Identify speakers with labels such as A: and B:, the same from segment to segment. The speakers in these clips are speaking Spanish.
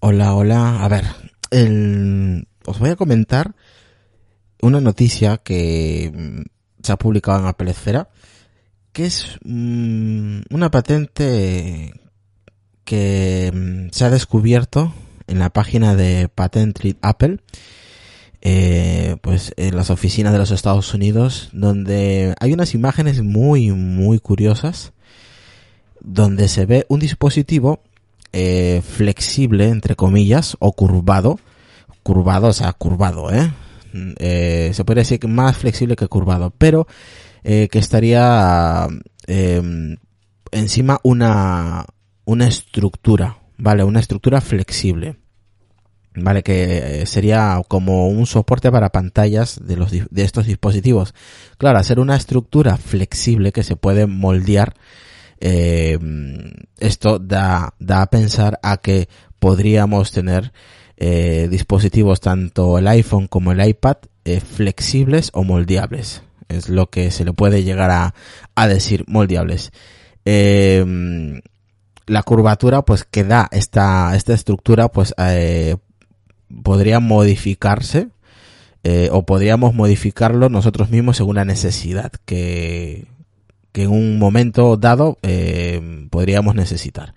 A: Hola, hola. A ver, el... os voy a comentar una noticia que mm, se ha publicado en Apple Esfera, que es mm, una patente que mm, se ha descubierto en la página de Patently Apple, eh, pues en las oficinas de los Estados Unidos, donde hay unas imágenes muy, muy curiosas, donde se ve un dispositivo eh, flexible, entre comillas, o curvado, curvado, o sea, curvado, ¿eh? eh se puede decir que más flexible que curvado, pero eh, que estaría eh, encima una, una estructura, ¿vale? Una estructura flexible. ¿Vale? Que sería como un soporte para pantallas de, los, de estos dispositivos. Claro, hacer una estructura flexible que se puede moldear eh, esto da, da a pensar a que podríamos tener eh, dispositivos tanto el iPhone como el iPad eh, flexibles o moldeables. Es lo que se le puede llegar a, a decir moldeables. La curvatura pues que da esta, esta estructura pues podría modificarse o podríamos modificarlo nosotros mismos según la necesidad que, que en un momento dado eh, podríamos necesitar.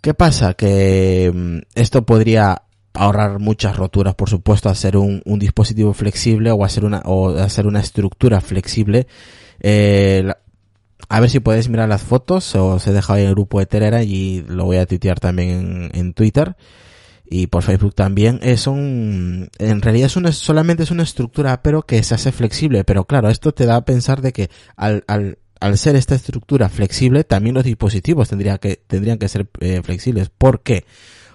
A: ¿Qué pasa? Que mm, esto podría ahorrar muchas roturas, por supuesto, hacer un, dispositivo flexible o hacer una, o hacer una estructura flexible. Eh, a ver si podéis mirar las fotos, os he dejado en el grupo de Telegram y lo voy a tuitear también en Twitter y por Facebook también. Es un, en realidad es una, solamente es una estructura, pero que se hace flexible. Pero claro, esto te da a pensar de que al, al, al ser esta estructura flexible, también los dispositivos tendrían que, tendrían que ser eh, flexibles. ¿Por qué?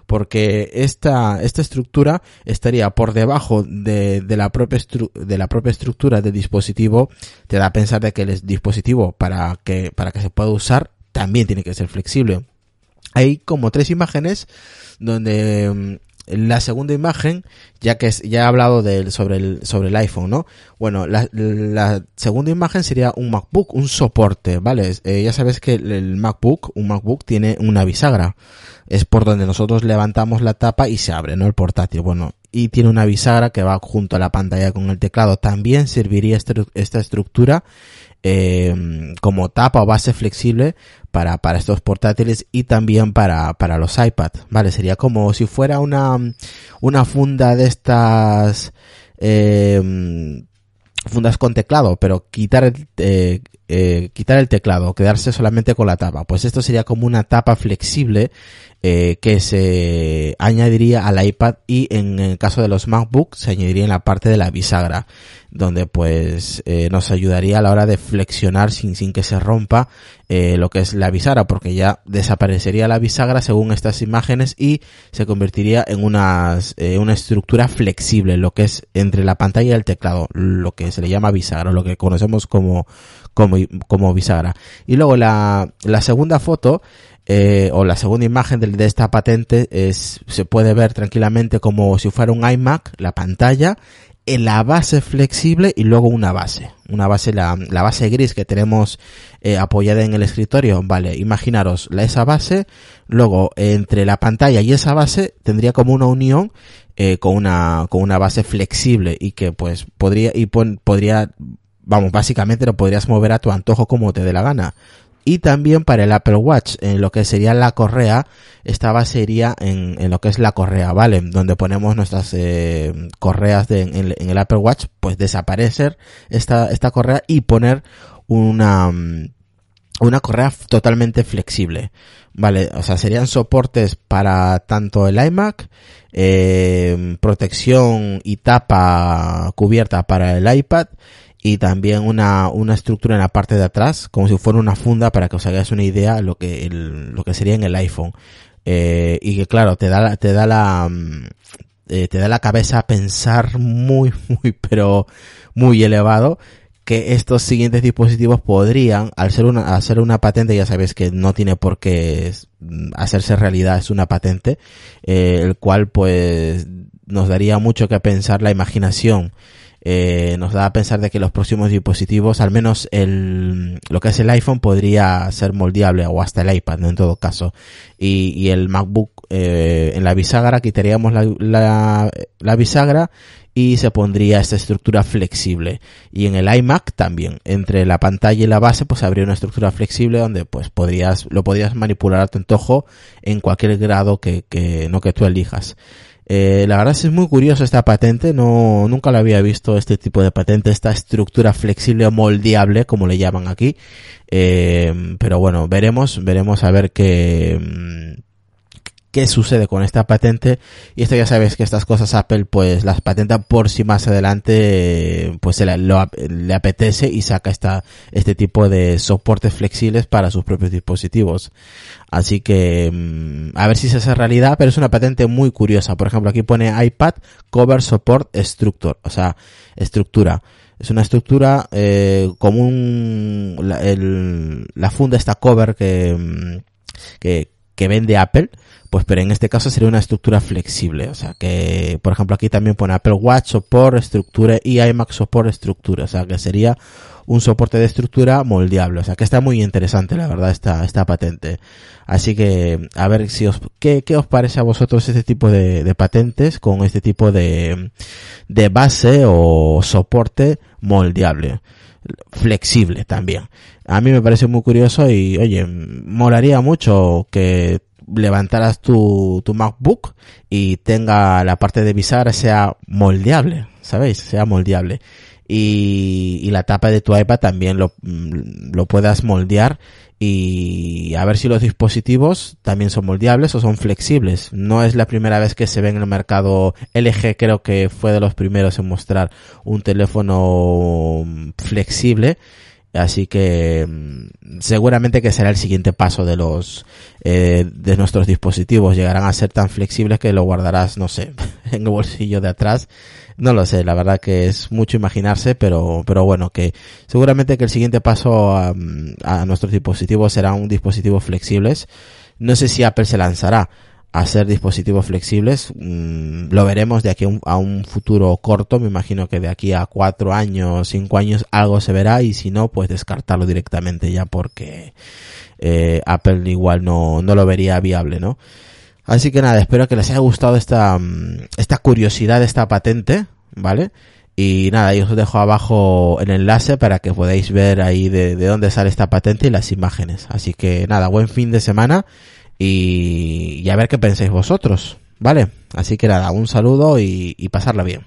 A: Porque esta, esta estructura estaría por debajo de, de la propia de la propia estructura del dispositivo. Te da a pensar de que el dispositivo para que, para que se pueda usar también tiene que ser flexible. Hay como tres imágenes donde mm, la segunda imagen, ya que ya he hablado del, sobre el, sobre el iPhone, ¿no? Bueno, la, segunda imagen sería un MacBook, un soporte, ¿vale? Eh, ya sabes que el, MacBook, un MacBook tiene una bisagra. Es por donde nosotros levantamos la tapa y se abre, ¿no? El portátil. Bueno, y tiene una bisagra que va junto a la pantalla con el teclado. También serviría esta, esta estructura eh, como tapa o base flexible para, para estos portátiles y también para, para los iPad, ¿vale? Sería como si fuera una, una funda de estas, eh, fundas con teclado, pero quitar el, eh, eh, quitar el teclado, quedarse solamente con la tapa. Pues esto sería como una tapa flexible eh, que se añadiría al iPad y en el caso de los MacBook se añadiría en la parte de la bisagra donde pues eh, nos ayudaría a la hora de flexionar sin, sin que se rompa eh, lo que es la bisagra porque ya desaparecería la bisagra según estas imágenes y se convertiría en unas, eh, una estructura flexible lo que es entre la pantalla y el teclado lo que se le llama bisagra lo que conocemos como como, como bisagra y luego la, la segunda foto eh, o la segunda imagen de, de, esta patente es, se puede ver tranquilamente como si fuera un iMac, la pantalla, en la base flexible y luego una base. Una base, la, la base gris que tenemos eh, apoyada en el escritorio. Vale, imaginaros la, esa base, luego entre la pantalla y esa base tendría como una unión eh, con una, con una base flexible y que pues podría, y pon, podría, vamos, básicamente lo podrías mover a tu antojo como te dé la gana y también para el Apple Watch, en lo que sería la correa, esta base sería en, en lo que es la correa, ¿vale? Donde ponemos nuestras eh, correas en, el Apple Watch, pues desaparecer esta, esta correa y poner una, una correa totalmente flexible. Vale, o sea, serían soportes para tanto el iMac, eh, protección y tapa cubierta para el iPad, y también una, una estructura en la parte de atrás, como si fuera una funda para que os hagáis una idea lo que, lo que sería en el iPhone. eh, y que claro, te da, te da la, mm, eh, te da la cabeza a pensar muy, muy, pero muy elevado que estos siguientes dispositivos podrían, al ser una, hacer una patente, ya sabes que no tiene por qué mm, hacerse realidad, es una patente, eh, el cual pues nos daría mucho que pensar la imaginación. Eh, nos da a pensar de que los próximos dispositivos, al menos el, lo que es el iPhone podría ser moldeable o hasta el iPad en todo caso. Y, y el MacBook eh, en la bisagra quitaríamos la, la, la bisagra y se pondría esta estructura flexible. Y en el iMac también, entre la pantalla y la base, pues habría una estructura flexible donde pues podrías, lo podrías manipular a tu antojo en cualquier grado que, que no que tú elijas. Eh, la verdad es muy curioso esta patente, no, nunca la había visto este tipo de patente, esta estructura flexible o moldeable, como le llaman aquí. Eh, pero bueno, veremos, veremos a ver qué, mm, qué sucede con esta patente. Y esto ya sabes que estas cosas Apple pues las patenta por si más adelante pues le, le apetece y saca esta este tipo de soportes flexibles para sus propios dispositivos. Así que mm, a ver si se hace realidad pero es una patente muy curiosa. Por ejemplo aquí pone iPad Cover Support Structure o sea estructura. Es una estructura eh, como un la, funda esta cover que mm, que, que vende Apple pues pero en este caso sería una estructura flexible, o sea que, por ejemplo, aquí también pone Apple Watch Support Estructura y iMac Support Estructura, o sea que sería un soporte de estructura moldeable, o sea que está muy interesante la verdad esta, esta patente. Así que, a ver si os, ¿qué, qué os parece a vosotros este tipo de, de patentes con este tipo de, de base o soporte moldeable? flexible también. A mí me parece muy curioso y, oye, molaría mucho que levantaras tu, tu MacBook y tenga la parte de bisagra sea moldeable, ¿sabéis? Sea moldeable. Y, y la tapa de tu iPad también lo, lo puedas moldear y a ver si los dispositivos también son moldeables o son flexibles. No es la primera vez que se ve en el mercado LG, creo que fue de los primeros en mostrar un teléfono flexible Así que mm, seguramente que será el siguiente paso de los eh, de nuestros dispositivos. Llegarán a ser tan flexibles que lo guardarás, no sé, en el bolsillo de atrás. No lo sé, la verdad que es mucho imaginarse, pero, pero bueno, que seguramente que el siguiente paso a, a nuestros dispositivos será un dispositivo flexibles. No sé si Apple se lanzará hacer dispositivos flexibles. Mm, lo veremos de aquí a un, a un, futuro corto. Me imagino que de aquí a cuatro años, cinco años algo se verá y si no, pues descartarlo directamente ya porque eh, Apple igual no, no lo vería viable, ¿no? Así que nada, espero que les haya gustado esta, mm, esta curiosidad esta patente, ¿vale? Y nada, yo os dejo abajo el enlace para que podáis ver ahí de, de dónde sale esta patente y las imágenes. Así que nada, buen fin de semana y, y a ver qué pensáis vosotros, ¿vale? Así que nada, un saludo y, y pasarla bien.